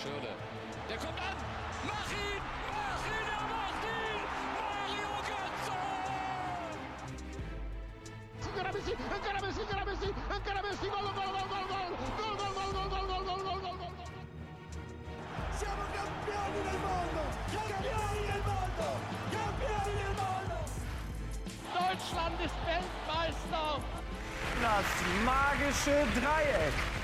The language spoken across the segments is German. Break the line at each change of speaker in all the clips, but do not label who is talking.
Schöne. Der kommt an. Mach ihn! Mach ihn! Er macht ihn! Mario Götze!
Ancora Messi, ancora Messi, ancora Messi, ancora Messi, gol, gol, gol, gol, gol, gol, gol, gol, gol, gol, gol, gol, gol, gol, gol.
Siamo campioni del mondo! Campioni del mondo! Campioni del mondo!
Deutschland ist Weltmeister!
Das magische Dreieck.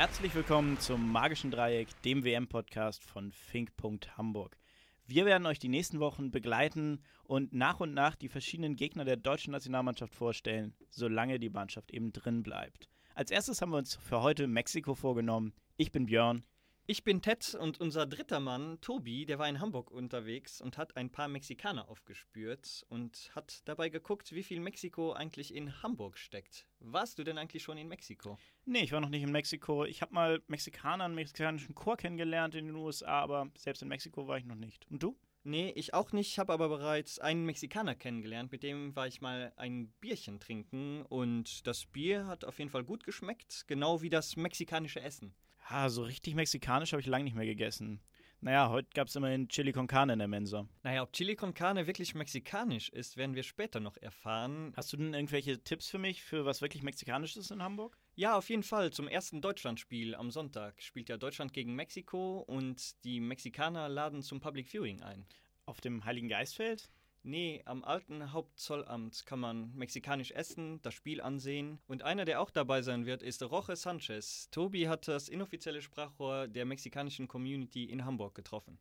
Herzlich willkommen zum Magischen Dreieck, dem WM-Podcast von Fink.Hamburg. Wir werden euch die nächsten Wochen begleiten und nach und nach die verschiedenen Gegner der deutschen Nationalmannschaft vorstellen, solange die Mannschaft eben drin bleibt. Als erstes haben wir uns für heute Mexiko vorgenommen. Ich bin Björn.
Ich bin Ted und unser dritter Mann, Tobi, der war in Hamburg unterwegs und hat ein paar Mexikaner aufgespürt und hat dabei geguckt, wie viel Mexiko eigentlich in Hamburg steckt. Warst du denn eigentlich schon in Mexiko?
Nee, ich war noch nicht in Mexiko. Ich habe mal Mexikaner, einen mexikanischen Chor kennengelernt in den USA, aber selbst in Mexiko war ich noch nicht. Und du?
Nee, ich auch nicht, habe aber bereits einen Mexikaner kennengelernt, mit dem war ich mal ein Bierchen trinken und das Bier hat auf jeden Fall gut geschmeckt, genau wie das mexikanische Essen.
Ah, so richtig mexikanisch habe ich lange nicht mehr gegessen. Naja, heute gab es immerhin Chili con Carne in der Mensa.
Naja, ob Chili con Carne wirklich mexikanisch ist, werden wir später noch erfahren.
Hast du denn irgendwelche Tipps für mich, für was wirklich mexikanisch ist in Hamburg?
Ja, auf jeden Fall. Zum ersten Deutschlandspiel am Sonntag spielt ja Deutschland gegen Mexiko und die Mexikaner laden zum Public Viewing ein.
Auf dem Heiligen Geistfeld?
Nee, am alten Hauptzollamt kann man mexikanisch essen, das Spiel ansehen. Und einer, der auch dabei sein wird, ist Roche Sanchez. Tobi hat das inoffizielle Sprachrohr der mexikanischen Community in Hamburg getroffen.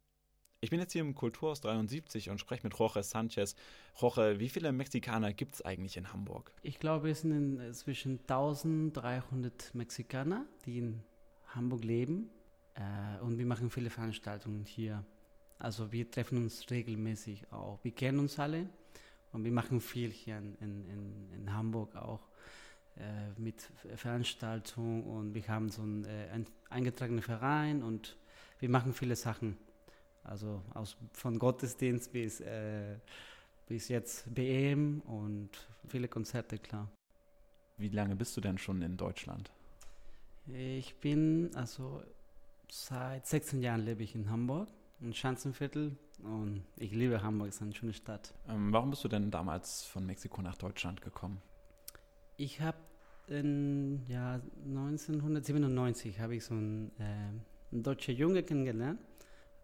Ich bin jetzt hier im Kulturhaus 73 und spreche mit Jorge Sanchez. Jorge, wie viele Mexikaner gibt es eigentlich in Hamburg?
Ich glaube, es sind inzwischen 1300 Mexikaner, die in Hamburg leben. Äh, und wir machen viele Veranstaltungen hier. Also wir treffen uns regelmäßig auch. Wir kennen uns alle und wir machen viel hier in, in, in Hamburg auch äh, mit Veranstaltungen und wir haben so einen äh, eingetragenen Verein und wir machen viele Sachen. Also aus, von Gottesdienst bis, äh, bis jetzt BM und viele Konzerte, klar.
Wie lange bist du denn schon in Deutschland?
Ich bin, also seit 16 Jahren lebe ich in Hamburg ein Schanzenviertel und ich liebe Hamburg, es ist eine schöne Stadt.
Ähm, warum bist du denn damals von Mexiko nach Deutschland gekommen?
Ich habe in ja, 1997 habe ich so einen, äh, einen deutschen Junge kennengelernt.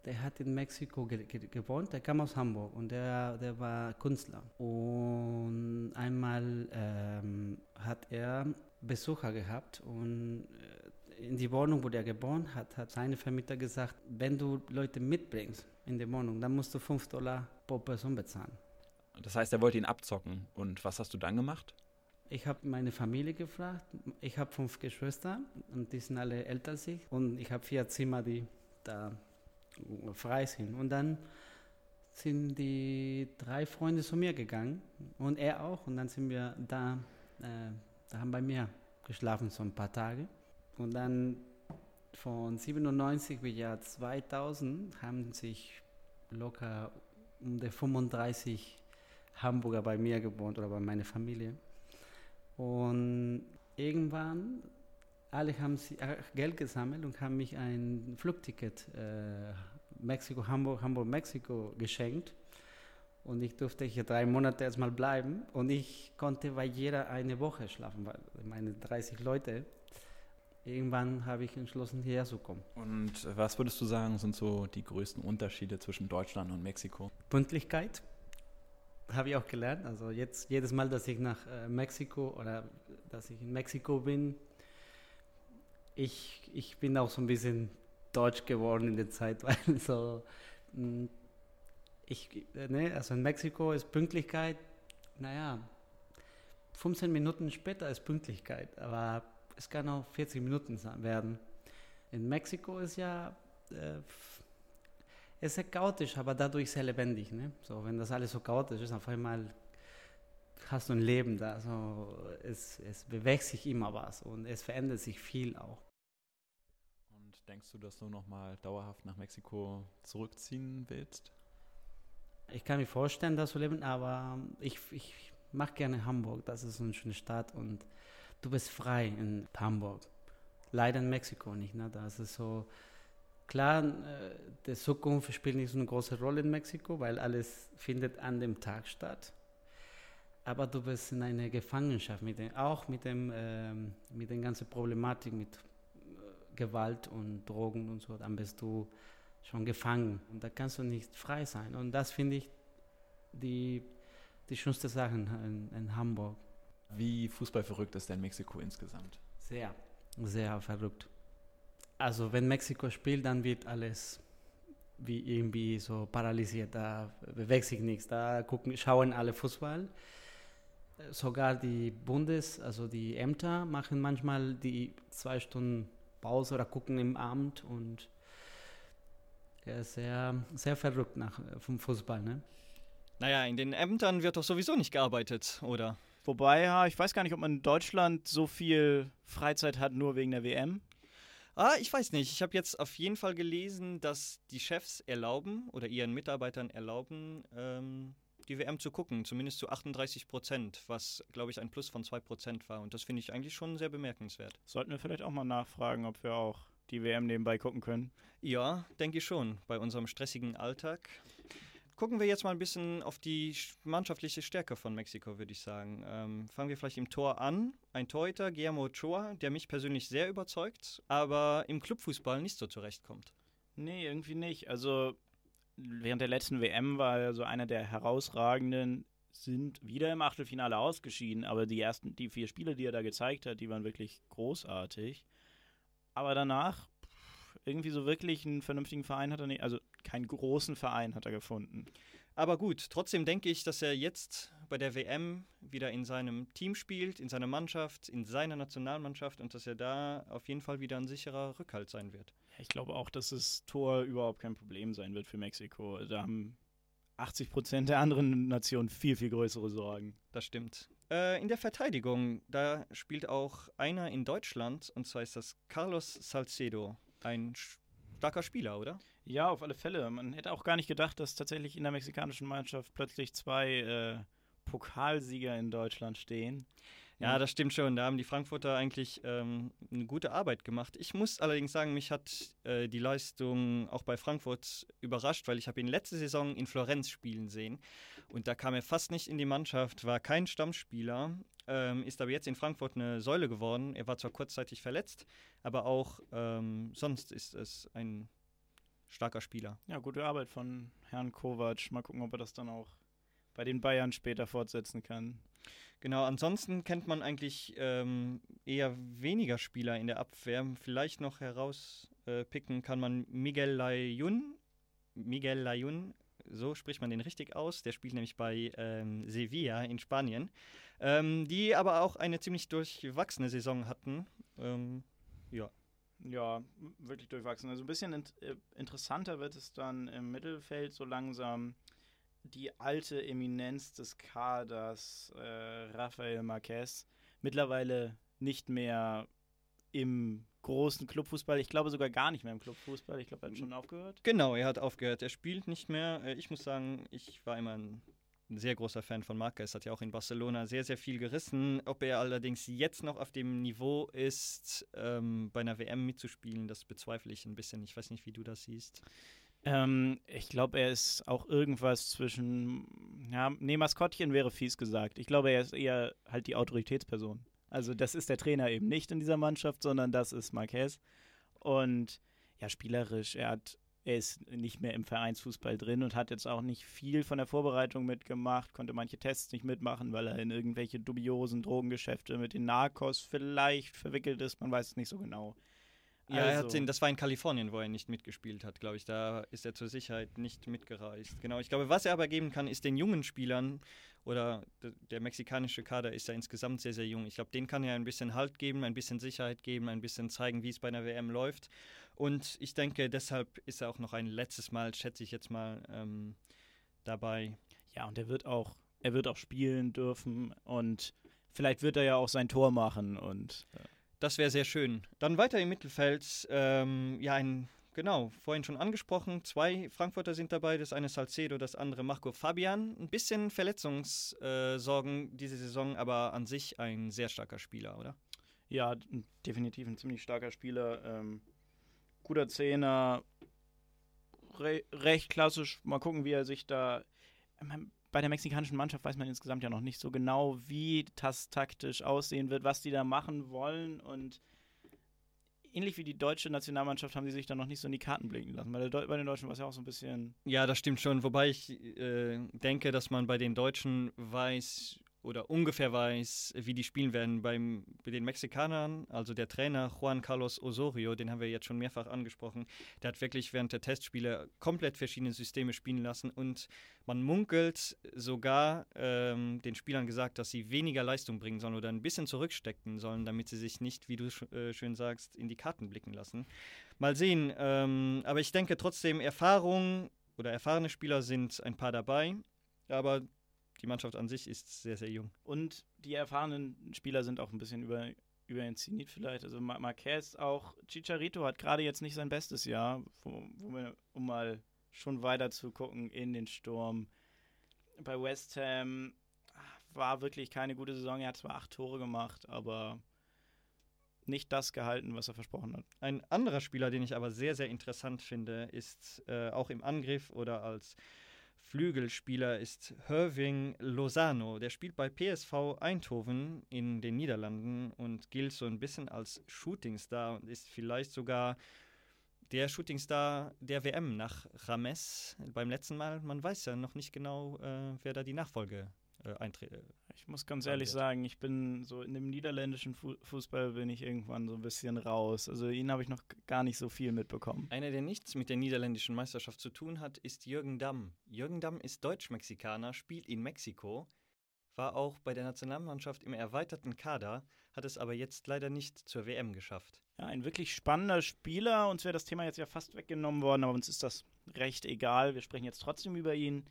Der hat in Mexiko ge ge gewohnt, der kam aus Hamburg und der, der war Künstler. Und einmal ähm, hat er Besucher gehabt und äh, in die Wohnung, wo der geboren hat, hat seine Vermieter gesagt, wenn du Leute mitbringst in die Wohnung, dann musst du 5 Dollar pro Person bezahlen.
Das heißt, er wollte ihn abzocken. Und was hast du dann gemacht?
Ich habe meine Familie gefragt. Ich habe fünf Geschwister und die sind alle älter als ich. Und ich habe vier Zimmer, die da frei sind. Und dann sind die drei Freunde zu mir gegangen und er auch. Und dann sind wir da, äh, da haben bei mir geschlafen so ein paar Tage. Und dann von 97 bis Jahr 2000 haben sich locker um die 35 Hamburger bei mir gewohnt oder bei meiner Familie. Und irgendwann, alle haben sie Geld gesammelt und haben mich ein Flugticket äh, Mexiko, Hamburg, Hamburg, Mexiko geschenkt. Und ich durfte hier drei Monate erstmal bleiben. Und ich konnte bei jeder eine Woche schlafen, weil meine 30 Leute. Irgendwann habe ich entschlossen, hierher zu kommen.
Und was würdest du sagen, sind so die größten Unterschiede zwischen Deutschland und Mexiko?
Pünktlichkeit habe ich auch gelernt. Also jetzt jedes Mal, dass ich nach äh, Mexiko oder dass ich in Mexiko bin, ich, ich bin auch so ein bisschen deutsch geworden in der Zeit, weil so mh, ich, ne, also in Mexiko ist Pünktlichkeit, naja, 15 Minuten später ist Pünktlichkeit, aber es kann auch 40 Minuten werden. In Mexiko ist ja äh, es ist sehr chaotisch, aber dadurch sehr lebendig. Ne? So, wenn das alles so chaotisch ist, auf einmal hast du ein Leben da. So, es, es bewegt sich immer was und es verändert sich viel auch.
Und denkst du, dass du nochmal dauerhaft nach Mexiko zurückziehen willst?
Ich kann mir vorstellen, das zu leben, aber ich, ich mache gerne Hamburg. Das ist eine schöne Stadt und du bist frei in Hamburg. Leider in Mexiko nicht. Ne? Da ist es so, Klar, äh, die Zukunft spielt nicht so eine große Rolle in Mexiko, weil alles findet an dem Tag statt. Aber du bist in einer Gefangenschaft, mit dem, auch mit, dem, ähm, mit der ganzen Problematik, mit äh, Gewalt und Drogen und so. Dann bist du schon gefangen und da kannst du nicht frei sein. Und das finde ich die, die schönste Sache in, in Hamburg.
Wie fußballverrückt ist denn Mexiko insgesamt?
Sehr, sehr verrückt. Also wenn Mexiko spielt, dann wird alles wie irgendwie so paralysiert. Da bewegt sich nichts. Da gucken, schauen alle Fußball. Sogar die Bundes, also die Ämter machen manchmal die zwei Stunden Pause oder gucken im Amt und er ist sehr, sehr verrückt nach, vom Fußball. Ne?
Naja, in den Ämtern wird doch sowieso nicht gearbeitet, oder?
Wobei, ja, ich weiß gar nicht, ob man in Deutschland so viel Freizeit hat, nur wegen der WM.
Ah, ich weiß nicht. Ich habe jetzt auf jeden Fall gelesen, dass die Chefs erlauben oder ihren Mitarbeitern erlauben, ähm, die WM zu gucken, zumindest zu 38 Prozent, was, glaube ich, ein Plus von 2 Prozent war. Und das finde ich eigentlich schon sehr bemerkenswert.
Sollten wir vielleicht auch mal nachfragen, ob wir auch die WM nebenbei gucken können.
Ja, denke ich schon, bei unserem stressigen Alltag. Gucken wir jetzt mal ein bisschen auf die mannschaftliche Stärke von Mexiko, würde ich sagen. Ähm, fangen wir vielleicht im Tor an. Ein Torhüter, Guillermo Ochoa, der mich persönlich sehr überzeugt, aber im Clubfußball nicht so zurechtkommt.
Nee, irgendwie nicht. Also während der letzten WM war er so einer der herausragenden, sind wieder im Achtelfinale ausgeschieden, aber die ersten, die vier Spiele, die er da gezeigt hat, die waren wirklich großartig. Aber danach irgendwie so wirklich einen vernünftigen Verein hat er nicht, also keinen großen Verein hat er gefunden.
Aber gut, trotzdem denke ich, dass er jetzt bei der WM wieder in seinem Team spielt, in seiner Mannschaft, in seiner Nationalmannschaft und dass er da auf jeden Fall wieder ein sicherer Rückhalt sein wird.
Ich glaube auch, dass das Tor überhaupt kein Problem sein wird für Mexiko. Da haben 80 Prozent der anderen Nationen viel, viel größere Sorgen.
Das stimmt. Äh, in der Verteidigung, da spielt auch einer in Deutschland und zwar ist das Carlos Salcedo ein starker Spieler, oder?
Ja, auf alle Fälle. Man hätte auch gar nicht gedacht, dass tatsächlich in der mexikanischen Mannschaft plötzlich zwei äh, Pokalsieger in Deutschland stehen.
Ja, das stimmt schon. Da haben die Frankfurter eigentlich ähm, eine gute Arbeit gemacht. Ich muss allerdings sagen, mich hat äh, die Leistung auch bei Frankfurt überrascht, weil ich habe ihn letzte Saison in Florenz spielen sehen und da kam er fast nicht in die Mannschaft, war kein Stammspieler, ähm, ist aber jetzt in Frankfurt eine Säule geworden. Er war zwar kurzzeitig verletzt, aber auch ähm, sonst ist es ein starker Spieler.
Ja, gute Arbeit von Herrn Kovac. Mal gucken, ob er das dann auch bei den Bayern später fortsetzen kann.
Genau, ansonsten kennt man eigentlich ähm, eher weniger Spieler in der Abwehr. Vielleicht noch herauspicken äh, kann man Miguel Layun. Miguel Layun, so spricht man den richtig aus. Der spielt nämlich bei ähm, Sevilla in Spanien. Ähm, die aber auch eine ziemlich durchwachsene Saison hatten. Ähm, ja.
Ja, wirklich durchwachsen. Also ein bisschen int äh, interessanter wird es dann im Mittelfeld so langsam die alte Eminenz des Kaders, äh, Rafael Marquez, mittlerweile nicht mehr im großen Clubfußball. Ich glaube sogar gar nicht mehr im Clubfußball. Ich glaube, er hat schon aufgehört.
Genau, er hat aufgehört. Er spielt nicht mehr. Äh, ich muss sagen, ich war immer ein ein sehr großer Fan von Marquez, hat ja auch in Barcelona sehr, sehr viel gerissen. Ob er allerdings jetzt noch auf dem Niveau ist, ähm, bei einer WM mitzuspielen, das bezweifle ich ein bisschen. Ich weiß nicht, wie du das siehst.
Ähm, ich glaube, er ist auch irgendwas zwischen, ja, nee, Maskottchen wäre fies gesagt. Ich glaube, er ist eher halt die Autoritätsperson. Also das ist der Trainer eben nicht in dieser Mannschaft, sondern das ist Marquez. Und ja, spielerisch, er hat er ist nicht mehr im Vereinsfußball drin und hat jetzt auch nicht viel von der Vorbereitung mitgemacht, konnte manche Tests nicht mitmachen, weil er in irgendwelche dubiosen Drogengeschäfte mit den Narcos vielleicht verwickelt ist, man weiß es nicht so genau.
Ja, also. er hat den, also das war in Kalifornien, wo er nicht mitgespielt hat, glaube ich. Da ist er zur Sicherheit nicht mitgereist. Genau, ich glaube, was er aber geben kann, ist den jungen Spielern oder der mexikanische Kader ist ja insgesamt sehr, sehr jung. Ich glaube, den kann er ein bisschen Halt geben, ein bisschen Sicherheit geben, ein bisschen zeigen, wie es bei einer WM läuft. Und ich denke, deshalb ist er auch noch ein letztes Mal, schätze ich jetzt mal, ähm, dabei.
Ja, und er wird auch, er wird auch spielen dürfen und vielleicht wird er ja auch sein Tor machen und
äh. Das wäre sehr schön. Dann weiter im Mittelfeld, ähm, ja, ein Genau, vorhin schon angesprochen. Zwei Frankfurter sind dabei, das eine Salcedo, das andere Marco Fabian. Ein bisschen Verletzungssorgen diese Saison, aber an sich ein sehr starker Spieler, oder?
Ja, definitiv ein ziemlich starker Spieler. Ähm, guter Zehner, re recht klassisch. Mal gucken, wie er sich da. Bei der mexikanischen Mannschaft weiß man insgesamt ja noch nicht so genau, wie das taktisch aussehen wird, was die da machen wollen. Und ähnlich wie die deutsche Nationalmannschaft haben sie sich da noch nicht so in die Karten blicken lassen. Bei, bei den Deutschen war es ja auch so ein bisschen.
Ja, das stimmt schon. Wobei ich äh, denke, dass man bei den Deutschen weiß oder ungefähr weiß, wie die spielen werden. Beim, bei den Mexikanern, also der Trainer Juan Carlos Osorio, den haben wir jetzt schon mehrfach angesprochen, der hat wirklich während der Testspiele komplett verschiedene Systeme spielen lassen und man munkelt sogar ähm, den Spielern gesagt, dass sie weniger Leistung bringen sollen oder ein bisschen zurückstecken sollen, damit sie sich nicht, wie du äh, schön sagst, in die Karten blicken lassen. Mal sehen. Ähm, aber ich denke trotzdem, Erfahrung oder erfahrene Spieler sind ein paar dabei. Aber die Mannschaft an sich ist sehr, sehr jung.
Und die erfahrenen Spieler sind auch ein bisschen über, über den Zenit vielleicht. Also Marquez auch, Chicharito hat gerade jetzt nicht sein bestes Jahr, wo, wo wir, um mal schon weiter zu gucken in den Sturm. Bei West Ham war wirklich keine gute Saison. Er hat zwar acht Tore gemacht, aber nicht das gehalten, was er versprochen hat.
Ein anderer Spieler, den ich aber sehr, sehr interessant finde, ist äh, auch im Angriff oder als Flügelspieler ist Irving Lozano. Der spielt bei PSV Eindhoven in den Niederlanden und gilt so ein bisschen als Shootingstar und ist vielleicht sogar der Shootingstar der WM nach Rames beim letzten Mal. Man weiß ja noch nicht genau, äh, wer da die Nachfolge äh, eintritt.
Ich muss ganz ehrlich sagen, ich bin so in dem niederländischen Fußball bin ich irgendwann so ein bisschen raus. Also ihn habe ich noch gar nicht so viel mitbekommen.
Einer, der nichts mit der niederländischen Meisterschaft zu tun hat, ist Jürgen Damm. Jürgen Damm ist Deutsch-Mexikaner, spielt in Mexiko, war auch bei der Nationalmannschaft im erweiterten Kader, hat es aber jetzt leider nicht zur WM geschafft.
Ja, ein wirklich spannender Spieler. Uns wäre das Thema jetzt ja fast weggenommen worden, aber uns ist das recht egal. Wir sprechen jetzt trotzdem über ihn.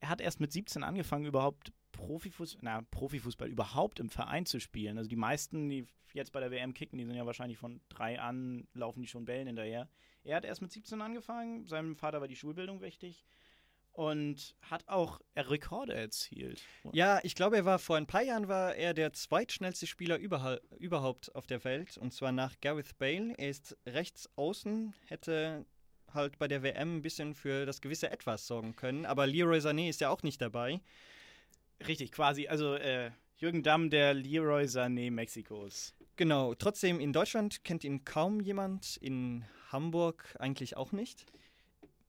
Er hat erst mit 17 angefangen, überhaupt Profifußball, na, Profifußball überhaupt im Verein zu spielen. Also die meisten, die jetzt bei der WM kicken, die sind ja wahrscheinlich von drei an, laufen die schon Bällen hinterher. Er hat erst mit 17 angefangen, seinem Vater war die Schulbildung wichtig und hat auch Rekorde erzielt.
Ja, ich glaube, er war vor ein paar Jahren war er der zweitschnellste Spieler überhaupt auf der Welt und zwar nach Gareth Bale. Er ist rechts außen, hätte halt bei der WM ein bisschen für das gewisse Etwas sorgen können, aber Leroy Sané ist ja auch nicht dabei.
Richtig, quasi. Also äh, Jürgen Damm, der Leroy Sané Mexikos.
Genau. Trotzdem in Deutschland kennt ihn kaum jemand, in Hamburg eigentlich auch nicht.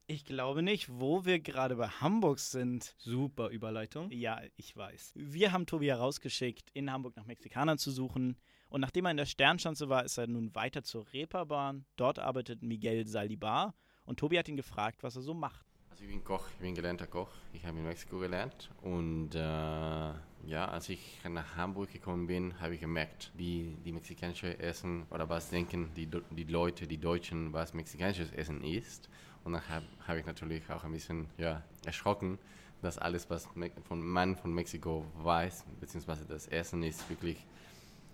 Ich glaube nicht, wo wir gerade bei Hamburg sind.
Super Überleitung.
Ja, ich weiß. Wir haben Tobi herausgeschickt, in Hamburg nach Mexikanern zu suchen. Und nachdem er in der Sternschanze war, ist er nun weiter zur Reeperbahn. Dort arbeitet Miguel Salibar. Und Tobi hat ihn gefragt, was er so macht.
Also ich bin Koch, ich bin gelernter Koch. Ich habe in Mexiko gelernt und äh, ja, als ich nach Hamburg gekommen bin, habe ich gemerkt, wie die mexikanische Essen oder was denken die, die Leute, die Deutschen, was mexikanisches Essen ist. Und dann habe hab ich natürlich auch ein bisschen ja, erschrocken, dass alles, was von man von Mexiko weiß, beziehungsweise das Essen ist wirklich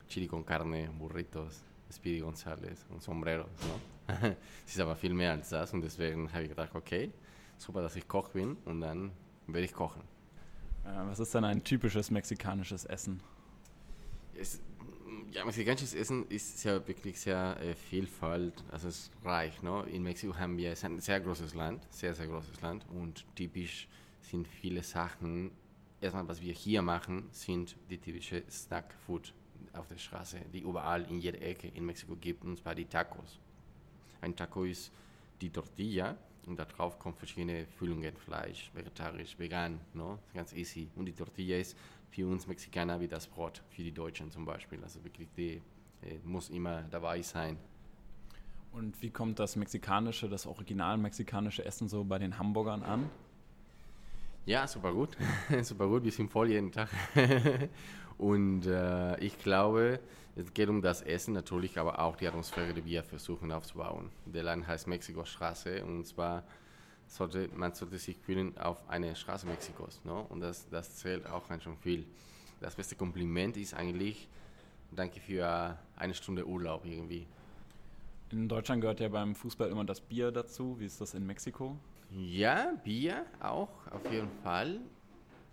Chili con carne, Burritos, Speedy González und Sombreros. No? es ist aber viel mehr als das und deswegen habe ich gedacht, okay, super, dass ich Koch bin und dann werde ich kochen.
Äh, was ist denn ein typisches mexikanisches Essen?
Es, ja, mexikanisches Essen ist ja wirklich sehr äh, vielfalt, also es ist reich. No? In Mexiko haben wir, es ist ein sehr großes Land, sehr, sehr großes Land und typisch sind viele Sachen. Erstmal, was wir hier machen, sind die typische Snack-Food auf der Straße, die überall in jeder Ecke in Mexiko gibt, und zwar die Tacos. Ein Taco ist die Tortilla, und darauf kommen verschiedene Füllungen, Fleisch, vegetarisch, vegan, no? ganz easy. Und die Tortilla ist für uns Mexikaner wie das Brot, für die Deutschen zum Beispiel. Also wirklich, die äh, muss immer dabei sein.
Und wie kommt das mexikanische, das original mexikanische Essen so bei den Hamburgern an?
Ja, super gut. super gut, wir sind voll jeden Tag. Und äh, ich glaube, es geht um das Essen natürlich, aber auch die Atmosphäre, die wir versuchen aufzubauen. Der Land heißt Mexiko-Straße und zwar sollte man sollte sich fühlen auf eine Straße Mexikos. No? Und das, das zählt auch schön viel. Das beste Kompliment ist eigentlich, danke für eine Stunde Urlaub irgendwie.
In Deutschland gehört ja beim Fußball immer das Bier dazu. Wie ist das in Mexiko?
Ja, Bier auch, auf jeden Fall.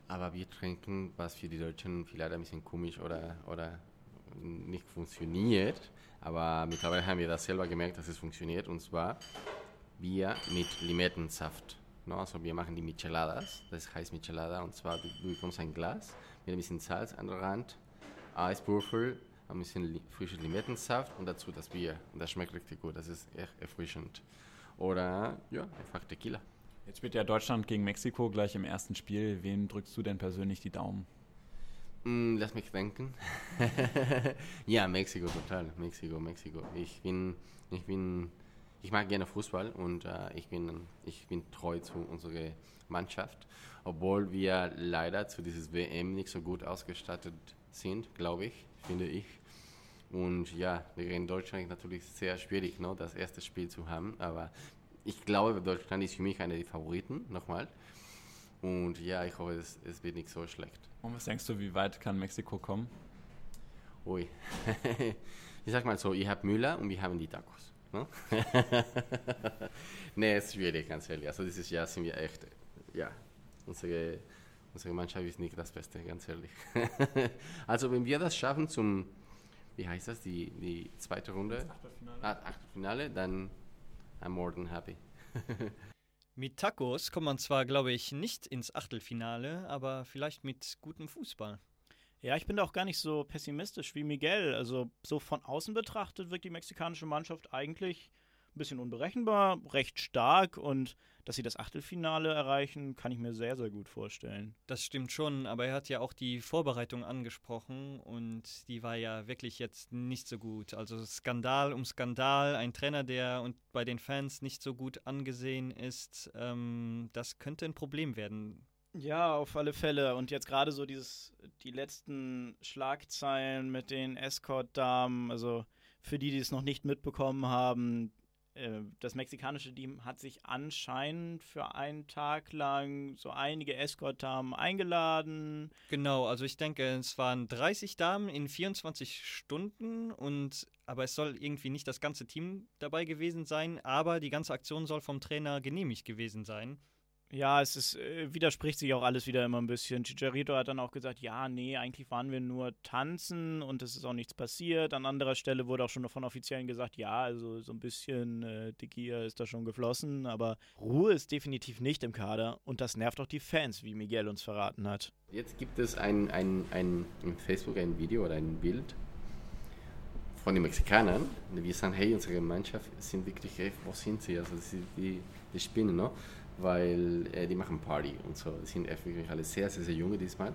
Aber wir trinken, was für die Deutschen vielleicht ein bisschen komisch oder, oder nicht funktioniert. Aber mittlerweile haben wir das selber gemerkt, dass es funktioniert. Und zwar Bier mit Limettensaft. No, also wir machen die Micheladas, das heißt Michelada. Und zwar du, du bekommst ein Glas mit ein bisschen Salz an der Rand, Eiswürfel, ein bisschen li frischen Limettensaft und dazu das Bier. Und das schmeckt richtig gut, das ist echt erfrischend. Oder ja, einfach Tequila.
Jetzt spielt ja Deutschland gegen Mexiko gleich im ersten Spiel. Wem drückst du denn persönlich die Daumen?
Mm, lass mich denken. ja, Mexiko total. Mexiko, Mexiko. Ich bin, ich bin, ich mag gerne Fußball und äh, ich bin, ich bin treu zu unserer Mannschaft, obwohl wir leider zu dieses WM nicht so gut ausgestattet sind, glaube ich, finde ich. Und ja, gegen Deutschland ist natürlich sehr schwierig, ne, das erste Spiel zu haben, aber ich glaube, Deutschland ist für mich einer der Favoriten, nochmal. Und ja, ich hoffe, es, es wird nicht so schlecht.
Und was denkst du, wie weit kann Mexiko kommen?
Ui. ich sag mal so, ihr habt Müller und wir haben die Tacos. Ne? nee, es ist schwierig, ganz ehrlich. Also dieses Jahr sind wir echt, ja, unsere, unsere Mannschaft ist nicht das Beste, ganz ehrlich. also wenn wir das schaffen zum, wie heißt das, die, die zweite Runde? Das Achtelfinale. Ah, Achtelfinale, dann I'm more than happy.
Mit Tacos kommt man zwar, glaube ich, nicht ins Achtelfinale, aber vielleicht mit gutem Fußball.
Ja, ich bin da auch gar nicht so pessimistisch wie Miguel. Also so von außen betrachtet wirkt die mexikanische Mannschaft eigentlich ein bisschen unberechenbar, recht stark und dass sie das Achtelfinale erreichen, kann ich mir sehr, sehr gut vorstellen.
Das stimmt schon, aber er hat ja auch die Vorbereitung angesprochen und die war ja wirklich jetzt nicht so gut. Also Skandal um Skandal, ein Trainer, der und bei den Fans nicht so gut angesehen ist, ähm, das könnte ein Problem werden.
Ja, auf alle Fälle. Und jetzt gerade so dieses, die letzten Schlagzeilen mit den Escort-Damen, also für die, die es noch nicht mitbekommen haben, das mexikanische Team hat sich anscheinend für einen Tag lang so einige Escort-Damen eingeladen.
Genau, also ich denke, es waren 30 Damen in 24 Stunden und aber es soll irgendwie nicht das ganze Team dabei gewesen sein, aber die ganze Aktion soll vom Trainer genehmigt gewesen sein.
Ja, es ist, äh, widerspricht sich auch alles wieder immer ein bisschen. Chicharito hat dann auch gesagt, ja, nee, eigentlich waren wir nur tanzen und es ist auch nichts passiert. An anderer Stelle wurde auch schon von Offiziellen gesagt, ja, also so ein bisschen äh, Tequila ist da schon geflossen, aber Ruhe ist definitiv nicht im Kader und das nervt auch die Fans, wie Miguel uns verraten hat.
Jetzt gibt es ein, ein, ein, in Facebook ein Video oder ein Bild von den Mexikanern. Wir sagen, hey, unsere Mannschaft sind wirklich, hey, wo sind sie? Also die, die spinnen, ne? Weil äh, die machen Party und so. Die sind wirklich alle sehr, sehr, sehr junge diesmal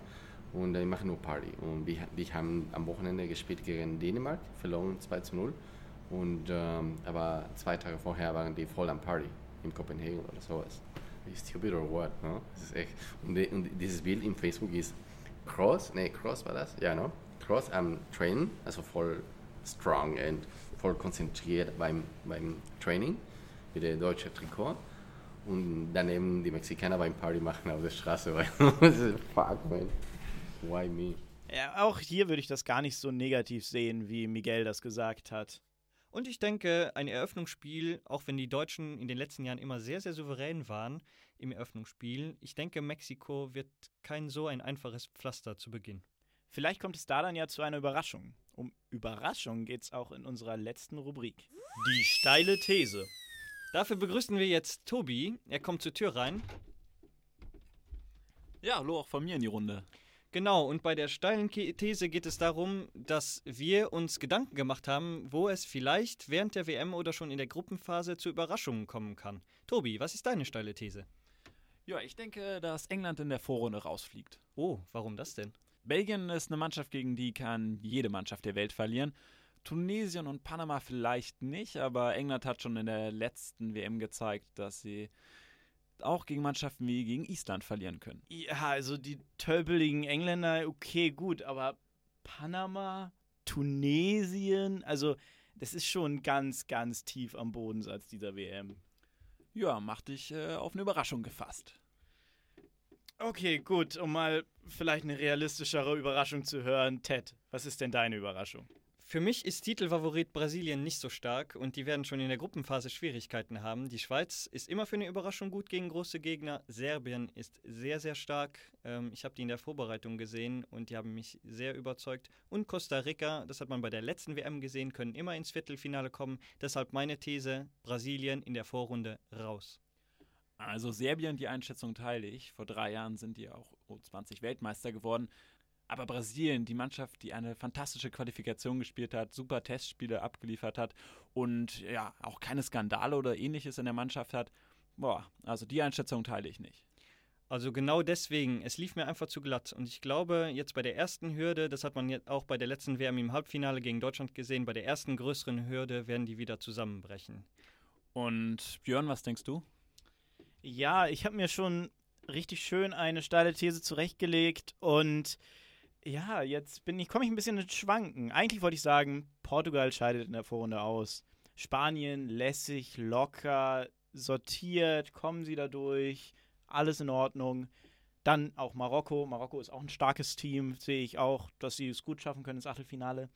und äh, die machen nur Party. Und wir, wir haben am Wochenende gespielt gegen Dänemark, verloren 2 zu 0. Und, ähm, aber zwei Tage vorher waren die voll am Party in Kopenhagen oder sowas. Stupid or what, no? Das ist echt. Und, die, und dieses Bild im Facebook ist Cross, nee, Cross war das? Ja, no? Cross am Trainen, also voll strong und voll konzentriert beim, beim Training mit dem deutschen Trikot und daneben die Mexikaner beim Party machen auf der Straße. Fuck, man. Why me?
Ja, auch hier würde ich das gar nicht so negativ sehen, wie Miguel das gesagt hat.
Und ich denke, ein Eröffnungsspiel, auch wenn die Deutschen in den letzten Jahren immer sehr, sehr souverän waren im Eröffnungsspiel, ich denke, Mexiko wird kein so ein einfaches Pflaster zu Beginn.
Vielleicht kommt es da dann ja zu einer Überraschung. Um Überraschung geht es auch in unserer letzten Rubrik. Die steile These.
Dafür begrüßen wir jetzt Tobi. Er kommt zur Tür rein.
Ja, hallo auch von mir in die Runde.
Genau, und bei der steilen These geht es darum, dass wir uns Gedanken gemacht haben, wo es vielleicht während der WM oder schon in der Gruppenphase zu Überraschungen kommen kann. Tobi, was ist deine steile These?
Ja, ich denke, dass England in der Vorrunde rausfliegt.
Oh, warum das denn?
Belgien ist eine Mannschaft, gegen die kann jede Mannschaft der Welt verlieren. Tunesien und Panama vielleicht nicht, aber England hat schon in der letzten WM gezeigt, dass sie auch gegen Mannschaften wie gegen Island verlieren können.
Ja, also die tölpeligen Engländer, okay, gut, aber Panama, Tunesien, also das ist schon ganz, ganz tief am Bodensatz dieser WM.
Ja, mach dich äh, auf eine Überraschung gefasst.
Okay, gut, um mal vielleicht eine realistischere Überraschung zu hören. Ted, was ist denn deine Überraschung?
Für mich ist Titelfavorit Brasilien nicht so stark und die werden schon in der Gruppenphase Schwierigkeiten haben. Die Schweiz ist immer für eine Überraschung gut gegen große Gegner. Serbien ist sehr, sehr stark. Ähm, ich habe die in der Vorbereitung gesehen und die haben mich sehr überzeugt. Und Costa Rica, das hat man bei der letzten WM gesehen, können immer ins Viertelfinale kommen. Deshalb meine These, Brasilien in der Vorrunde raus.
Also Serbien, die Einschätzung teile ich. Vor drei Jahren sind die auch U20 Weltmeister geworden. Aber Brasilien, die Mannschaft, die eine fantastische Qualifikation gespielt hat, super Testspiele abgeliefert hat und ja, auch keine Skandale oder ähnliches in der Mannschaft hat, boah, also die Einschätzung teile ich nicht.
Also genau deswegen, es lief mir einfach zu glatt. Und ich glaube, jetzt bei der ersten Hürde, das hat man jetzt auch bei der letzten WM im Halbfinale gegen Deutschland gesehen, bei der ersten größeren Hürde werden die wieder zusammenbrechen.
Und Björn, was denkst du?
Ja, ich habe mir schon richtig schön eine steile These zurechtgelegt und ja, jetzt bin ich, komme ich ein bisschen ins Schwanken. Eigentlich wollte ich sagen, Portugal scheidet in der Vorrunde aus. Spanien lässig, locker, sortiert, kommen sie da durch, alles in Ordnung. Dann auch Marokko. Marokko ist auch ein starkes Team, sehe ich auch, dass sie es gut schaffen können ins Achtelfinale.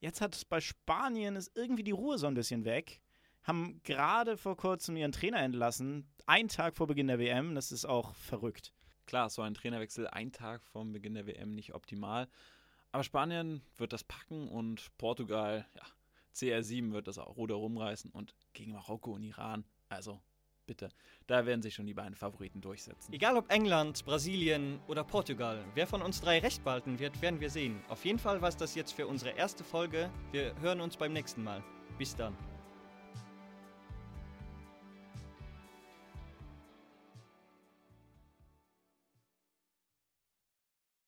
Jetzt hat bei Spanien ist irgendwie die Ruhe so ein bisschen weg. Haben gerade vor kurzem ihren Trainer entlassen, einen Tag vor Beginn der WM. Das ist auch verrückt.
Klar, so ein Trainerwechsel ein Tag vor Beginn der WM nicht optimal. Aber Spanien wird das packen und Portugal, ja, CR7 wird das auch Ruder rumreißen und gegen Marokko und Iran, also bitte, da werden sich schon die beiden Favoriten durchsetzen.
Egal ob England, Brasilien oder Portugal, wer von uns drei recht behalten wird, werden wir sehen. Auf jeden Fall war es das jetzt für unsere erste Folge. Wir hören uns beim nächsten Mal. Bis dann.